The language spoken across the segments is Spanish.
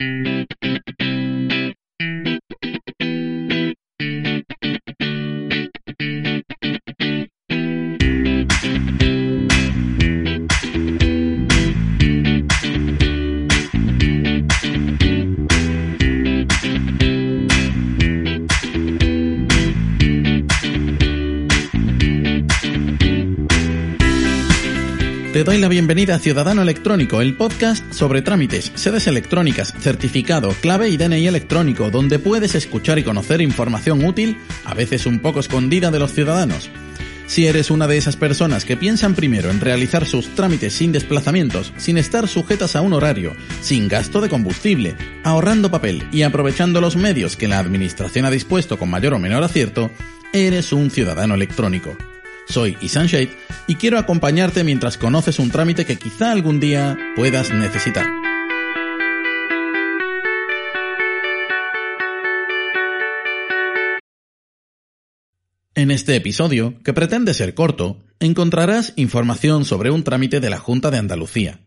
Thank you. Te doy la bienvenida a Ciudadano Electrónico, el podcast sobre trámites, sedes electrónicas, certificado, clave y DNI electrónico, donde puedes escuchar y conocer información útil, a veces un poco escondida de los ciudadanos. Si eres una de esas personas que piensan primero en realizar sus trámites sin desplazamientos, sin estar sujetas a un horario, sin gasto de combustible, ahorrando papel y aprovechando los medios que la Administración ha dispuesto con mayor o menor acierto, eres un ciudadano electrónico. Soy Isan Shade y quiero acompañarte mientras conoces un trámite que quizá algún día puedas necesitar. En este episodio, que pretende ser corto, encontrarás información sobre un trámite de la Junta de Andalucía.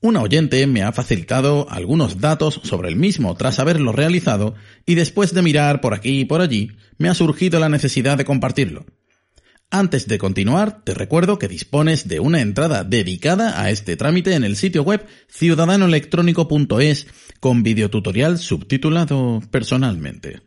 Un oyente me ha facilitado algunos datos sobre el mismo tras haberlo realizado y después de mirar por aquí y por allí, me ha surgido la necesidad de compartirlo. Antes de continuar, te recuerdo que dispones de una entrada dedicada a este trámite en el sitio web ciudadanoelectrónico.es con videotutorial subtitulado personalmente.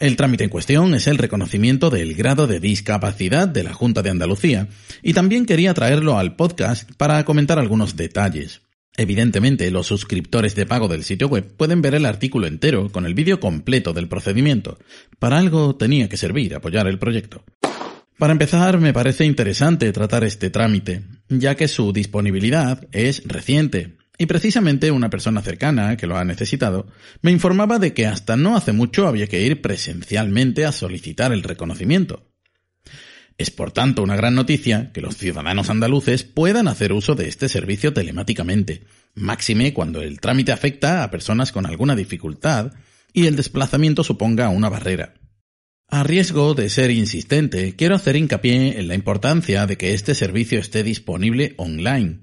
El trámite en cuestión es el reconocimiento del grado de discapacidad de la Junta de Andalucía y también quería traerlo al podcast para comentar algunos detalles. Evidentemente, los suscriptores de pago del sitio web pueden ver el artículo entero con el vídeo completo del procedimiento. Para algo tenía que servir apoyar el proyecto. Para empezar, me parece interesante tratar este trámite, ya que su disponibilidad es reciente, y precisamente una persona cercana que lo ha necesitado me informaba de que hasta no hace mucho había que ir presencialmente a solicitar el reconocimiento. Es por tanto una gran noticia que los ciudadanos andaluces puedan hacer uso de este servicio telemáticamente, máxime cuando el trámite afecta a personas con alguna dificultad y el desplazamiento suponga una barrera. A riesgo de ser insistente, quiero hacer hincapié en la importancia de que este servicio esté disponible online.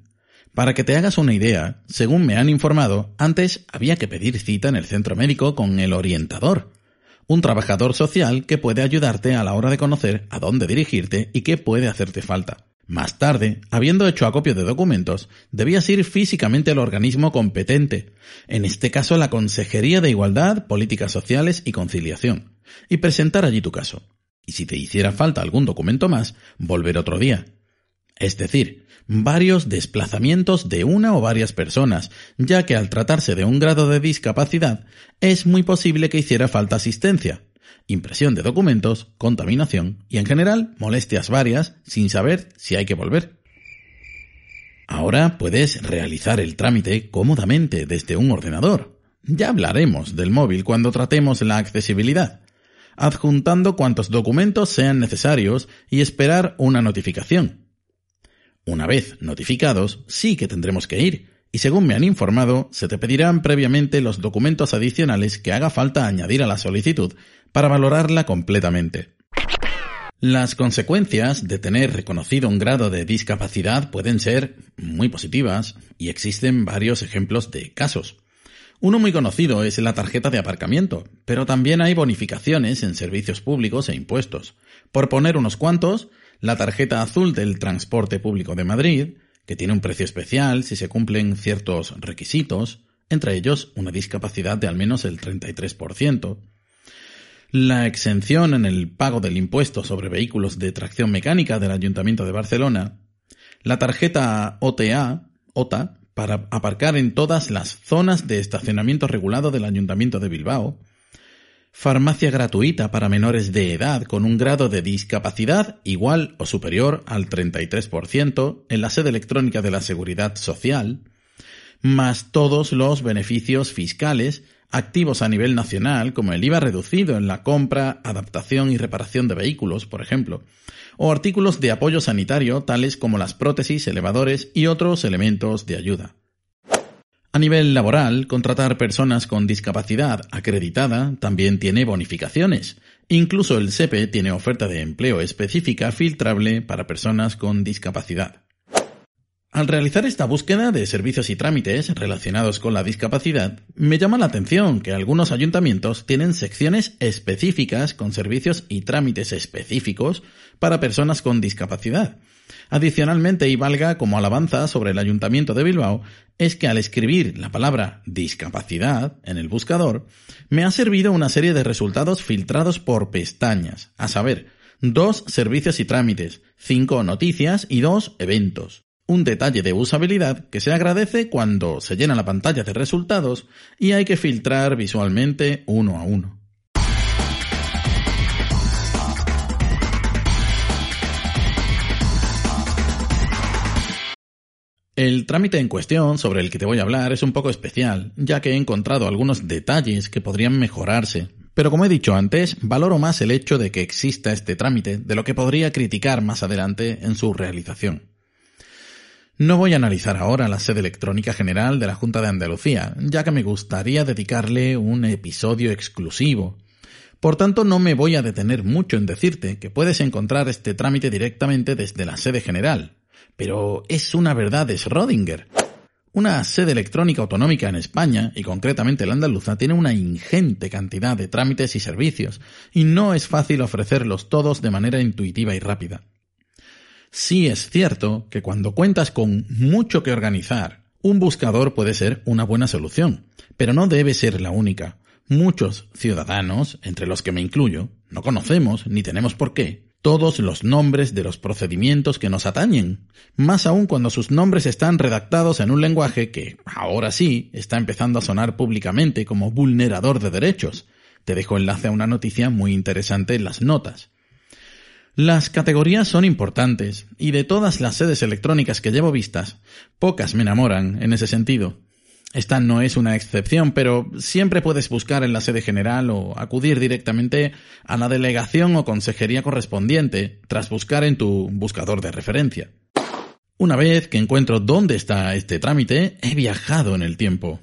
Para que te hagas una idea, según me han informado, antes había que pedir cita en el centro médico con el orientador, un trabajador social que puede ayudarte a la hora de conocer a dónde dirigirte y qué puede hacerte falta. Más tarde, habiendo hecho acopio de documentos, debías ir físicamente al organismo competente, en este caso la Consejería de Igualdad, Políticas Sociales y Conciliación, y presentar allí tu caso. Y si te hiciera falta algún documento más, volver otro día. Es decir, varios desplazamientos de una o varias personas, ya que al tratarse de un grado de discapacidad, es muy posible que hiciera falta asistencia, impresión de documentos, contaminación y en general molestias varias sin saber si hay que volver. Ahora puedes realizar el trámite cómodamente desde un ordenador. Ya hablaremos del móvil cuando tratemos la accesibilidad, adjuntando cuantos documentos sean necesarios y esperar una notificación. Una vez notificados, sí que tendremos que ir, y según me han informado, se te pedirán previamente los documentos adicionales que haga falta añadir a la solicitud para valorarla completamente. Las consecuencias de tener reconocido un grado de discapacidad pueden ser muy positivas y existen varios ejemplos de casos. Uno muy conocido es la tarjeta de aparcamiento, pero también hay bonificaciones en servicios públicos e impuestos. Por poner unos cuantos, la tarjeta azul del transporte público de Madrid, que tiene un precio especial si se cumplen ciertos requisitos, entre ellos una discapacidad de al menos el 33%, la exención en el pago del impuesto sobre vehículos de tracción mecánica del Ayuntamiento de Barcelona, la tarjeta OTA, OTA, para aparcar en todas las zonas de estacionamiento regulado del Ayuntamiento de Bilbao, farmacia gratuita para menores de edad con un grado de discapacidad igual o superior al 33% en la sede electrónica de la Seguridad Social, más todos los beneficios fiscales activos a nivel nacional, como el IVA reducido en la compra, adaptación y reparación de vehículos, por ejemplo, o artículos de apoyo sanitario tales como las prótesis, elevadores y otros elementos de ayuda. A nivel laboral, contratar personas con discapacidad acreditada también tiene bonificaciones. Incluso el SEPE tiene oferta de empleo específica filtrable para personas con discapacidad. Al realizar esta búsqueda de servicios y trámites relacionados con la discapacidad, me llama la atención que algunos ayuntamientos tienen secciones específicas con servicios y trámites específicos para personas con discapacidad. Adicionalmente, y valga como alabanza sobre el Ayuntamiento de Bilbao, es que al escribir la palabra discapacidad en el buscador, me ha servido una serie de resultados filtrados por pestañas, a saber, dos servicios y trámites, cinco noticias y dos eventos un detalle de usabilidad que se agradece cuando se llena la pantalla de resultados y hay que filtrar visualmente uno a uno. El trámite en cuestión sobre el que te voy a hablar es un poco especial, ya que he encontrado algunos detalles que podrían mejorarse, pero como he dicho antes, valoro más el hecho de que exista este trámite de lo que podría criticar más adelante en su realización. No voy a analizar ahora la sede electrónica general de la Junta de Andalucía, ya que me gustaría dedicarle un episodio exclusivo. Por tanto, no me voy a detener mucho en decirte que puedes encontrar este trámite directamente desde la sede general. Pero es una verdad de Schrödinger. Una sede electrónica autonómica en España, y concretamente la andaluza, tiene una ingente cantidad de trámites y servicios, y no es fácil ofrecerlos todos de manera intuitiva y rápida. Sí es cierto que cuando cuentas con mucho que organizar, un buscador puede ser una buena solución, pero no debe ser la única. Muchos ciudadanos, entre los que me incluyo, no conocemos, ni tenemos por qué, todos los nombres de los procedimientos que nos atañen, más aún cuando sus nombres están redactados en un lenguaje que, ahora sí, está empezando a sonar públicamente como vulnerador de derechos. Te dejo enlace a una noticia muy interesante en las notas. Las categorías son importantes, y de todas las sedes electrónicas que llevo vistas, pocas me enamoran en ese sentido. Esta no es una excepción, pero siempre puedes buscar en la sede general o acudir directamente a la delegación o consejería correspondiente tras buscar en tu buscador de referencia. Una vez que encuentro dónde está este trámite, he viajado en el tiempo.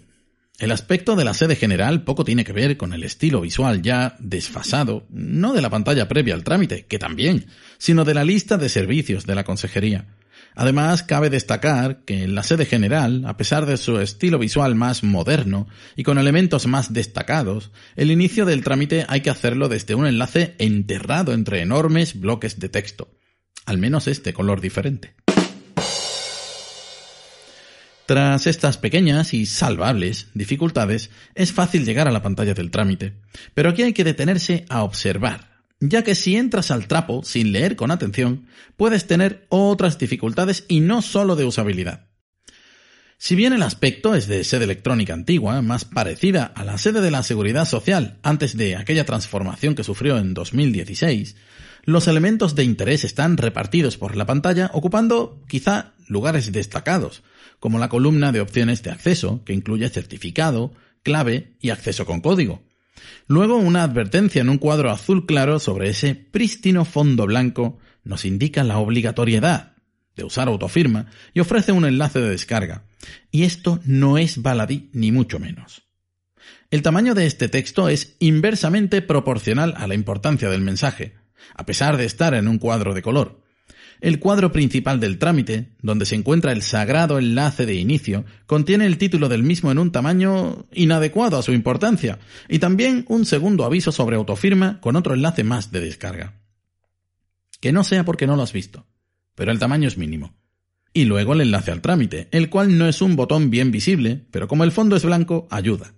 El aspecto de la sede general poco tiene que ver con el estilo visual ya desfasado, no de la pantalla previa al trámite, que también, sino de la lista de servicios de la consejería. Además, cabe destacar que en la sede general, a pesar de su estilo visual más moderno y con elementos más destacados, el inicio del trámite hay que hacerlo desde un enlace enterrado entre enormes bloques de texto. Al menos este color diferente. Tras estas pequeñas y salvables dificultades, es fácil llegar a la pantalla del trámite, pero aquí hay que detenerse a observar, ya que si entras al trapo sin leer con atención, puedes tener otras dificultades y no solo de usabilidad. Si bien el aspecto es de sede electrónica antigua, más parecida a la sede de la Seguridad Social antes de aquella transformación que sufrió en 2016, los elementos de interés están repartidos por la pantalla ocupando quizá lugares destacados, como la columna de opciones de acceso, que incluye certificado, clave y acceso con código. Luego una advertencia en un cuadro azul claro sobre ese prístino fondo blanco nos indica la obligatoriedad de usar autofirma y ofrece un enlace de descarga. Y esto no es baladí ni mucho menos. El tamaño de este texto es inversamente proporcional a la importancia del mensaje, a pesar de estar en un cuadro de color. El cuadro principal del trámite, donde se encuentra el sagrado enlace de inicio, contiene el título del mismo en un tamaño inadecuado a su importancia, y también un segundo aviso sobre autofirma con otro enlace más de descarga. Que no sea porque no lo has visto, pero el tamaño es mínimo. Y luego el enlace al trámite, el cual no es un botón bien visible, pero como el fondo es blanco, ayuda.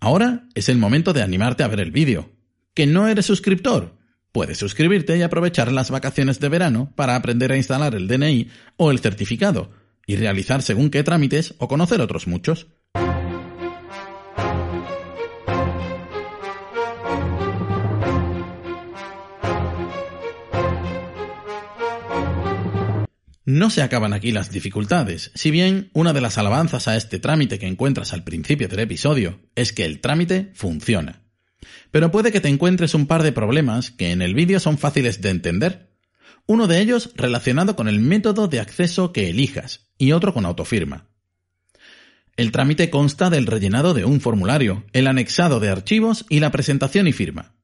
Ahora es el momento de animarte a ver el vídeo. ¿Que no eres suscriptor? Puedes suscribirte y aprovechar las vacaciones de verano para aprender a instalar el DNI o el certificado y realizar según qué trámites o conocer otros muchos. No se acaban aquí las dificultades, si bien una de las alabanzas a este trámite que encuentras al principio del episodio es que el trámite funciona. Pero puede que te encuentres un par de problemas que en el vídeo son fáciles de entender. Uno de ellos relacionado con el método de acceso que elijas y otro con autofirma. El trámite consta del rellenado de un formulario, el anexado de archivos y la presentación y firma.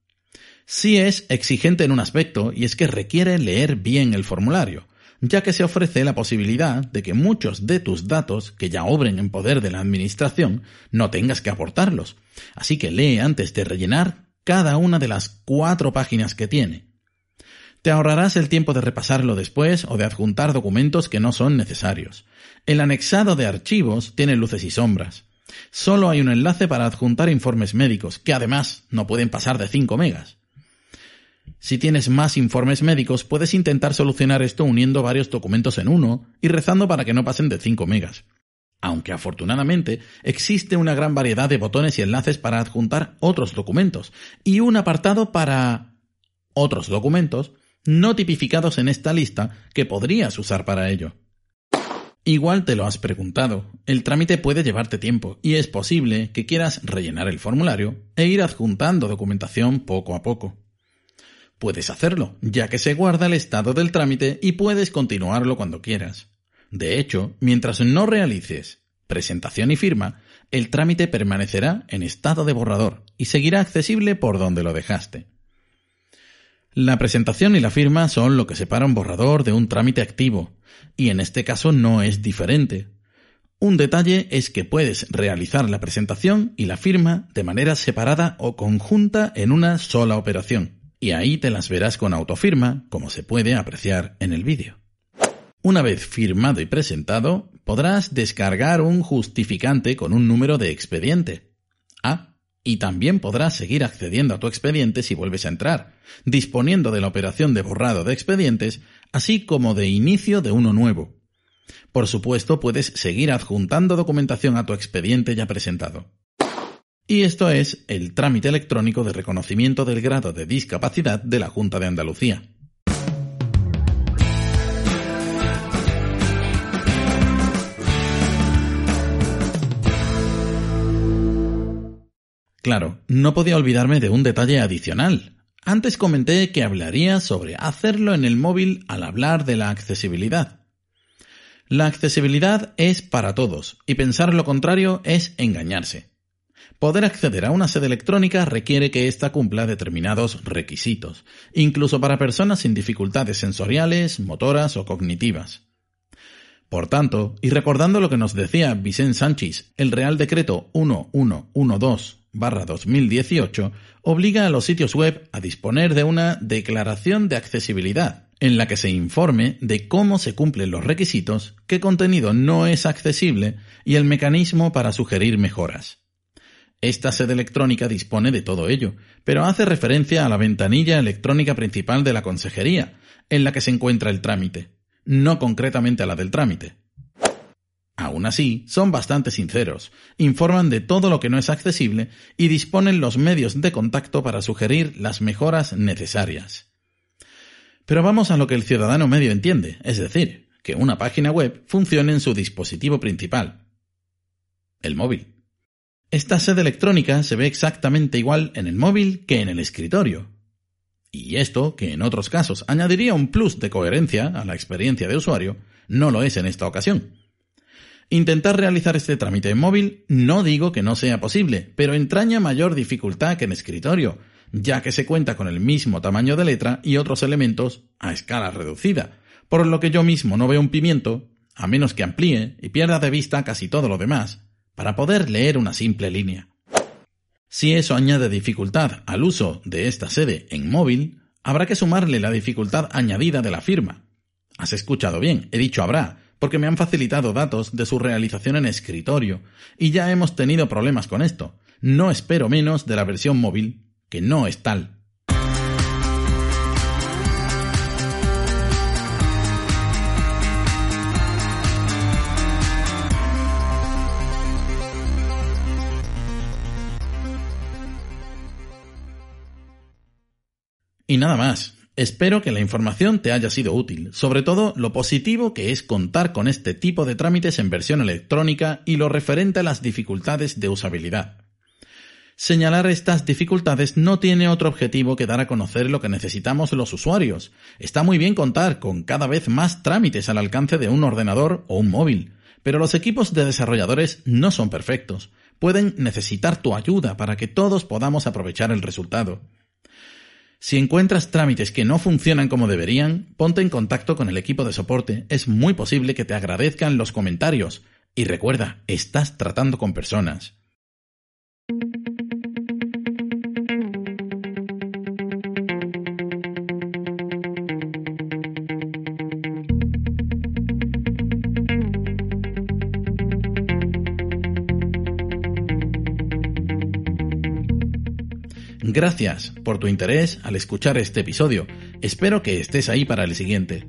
Sí es exigente en un aspecto y es que requiere leer bien el formulario, ya que se ofrece la posibilidad de que muchos de tus datos que ya obren en poder de la Administración no tengas que aportarlos. Así que lee antes de rellenar cada una de las cuatro páginas que tiene. Te ahorrarás el tiempo de repasarlo después o de adjuntar documentos que no son necesarios. El anexado de archivos tiene luces y sombras. Solo hay un enlace para adjuntar informes médicos, que además no pueden pasar de 5 megas. Si tienes más informes médicos, puedes intentar solucionar esto uniendo varios documentos en uno y rezando para que no pasen de 5 megas. Aunque afortunadamente existe una gran variedad de botones y enlaces para adjuntar otros documentos y un apartado para otros documentos no tipificados en esta lista que podrías usar para ello. Igual te lo has preguntado, el trámite puede llevarte tiempo y es posible que quieras rellenar el formulario e ir adjuntando documentación poco a poco. Puedes hacerlo, ya que se guarda el estado del trámite y puedes continuarlo cuando quieras. De hecho, mientras no realices presentación y firma, el trámite permanecerá en estado de borrador y seguirá accesible por donde lo dejaste. La presentación y la firma son lo que separa un borrador de un trámite activo, y en este caso no es diferente. Un detalle es que puedes realizar la presentación y la firma de manera separada o conjunta en una sola operación y ahí te las verás con autofirma, como se puede apreciar en el vídeo. Una vez firmado y presentado, podrás descargar un justificante con un número de expediente. Ah, y también podrás seguir accediendo a tu expediente si vuelves a entrar, disponiendo de la operación de borrado de expedientes, así como de inicio de uno nuevo. Por supuesto, puedes seguir adjuntando documentación a tu expediente ya presentado. Y esto es el trámite electrónico de reconocimiento del grado de discapacidad de la Junta de Andalucía. Claro, no podía olvidarme de un detalle adicional. Antes comenté que hablaría sobre hacerlo en el móvil al hablar de la accesibilidad. La accesibilidad es para todos, y pensar lo contrario es engañarse. Poder acceder a una sede electrónica requiere que ésta cumpla determinados requisitos, incluso para personas sin dificultades sensoriales, motoras o cognitivas. Por tanto, y recordando lo que nos decía Vicente Sánchez, el Real Decreto 1112-2018 obliga a los sitios web a disponer de una declaración de accesibilidad, en la que se informe de cómo se cumplen los requisitos, qué contenido no es accesible y el mecanismo para sugerir mejoras. Esta sede electrónica dispone de todo ello, pero hace referencia a la ventanilla electrónica principal de la consejería, en la que se encuentra el trámite, no concretamente a la del trámite. Aún así, son bastante sinceros, informan de todo lo que no es accesible y disponen los medios de contacto para sugerir las mejoras necesarias. Pero vamos a lo que el ciudadano medio entiende, es decir, que una página web funcione en su dispositivo principal, el móvil. Esta sede electrónica se ve exactamente igual en el móvil que en el escritorio. Y esto, que en otros casos añadiría un plus de coherencia a la experiencia de usuario, no lo es en esta ocasión. Intentar realizar este trámite en móvil no digo que no sea posible, pero entraña mayor dificultad que en escritorio, ya que se cuenta con el mismo tamaño de letra y otros elementos a escala reducida, por lo que yo mismo no veo un pimiento, a menos que amplíe y pierda de vista casi todo lo demás, para poder leer una simple línea. Si eso añade dificultad al uso de esta sede en móvil, habrá que sumarle la dificultad añadida de la firma. Has escuchado bien, he dicho habrá, porque me han facilitado datos de su realización en escritorio, y ya hemos tenido problemas con esto. No espero menos de la versión móvil, que no es tal. Y nada más. Espero que la información te haya sido útil, sobre todo lo positivo que es contar con este tipo de trámites en versión electrónica y lo referente a las dificultades de usabilidad. Señalar estas dificultades no tiene otro objetivo que dar a conocer lo que necesitamos los usuarios. Está muy bien contar con cada vez más trámites al alcance de un ordenador o un móvil, pero los equipos de desarrolladores no son perfectos. Pueden necesitar tu ayuda para que todos podamos aprovechar el resultado. Si encuentras trámites que no funcionan como deberían, ponte en contacto con el equipo de soporte. Es muy posible que te agradezcan los comentarios. Y recuerda, estás tratando con personas. Gracias por tu interés al escuchar este episodio. Espero que estés ahí para el siguiente.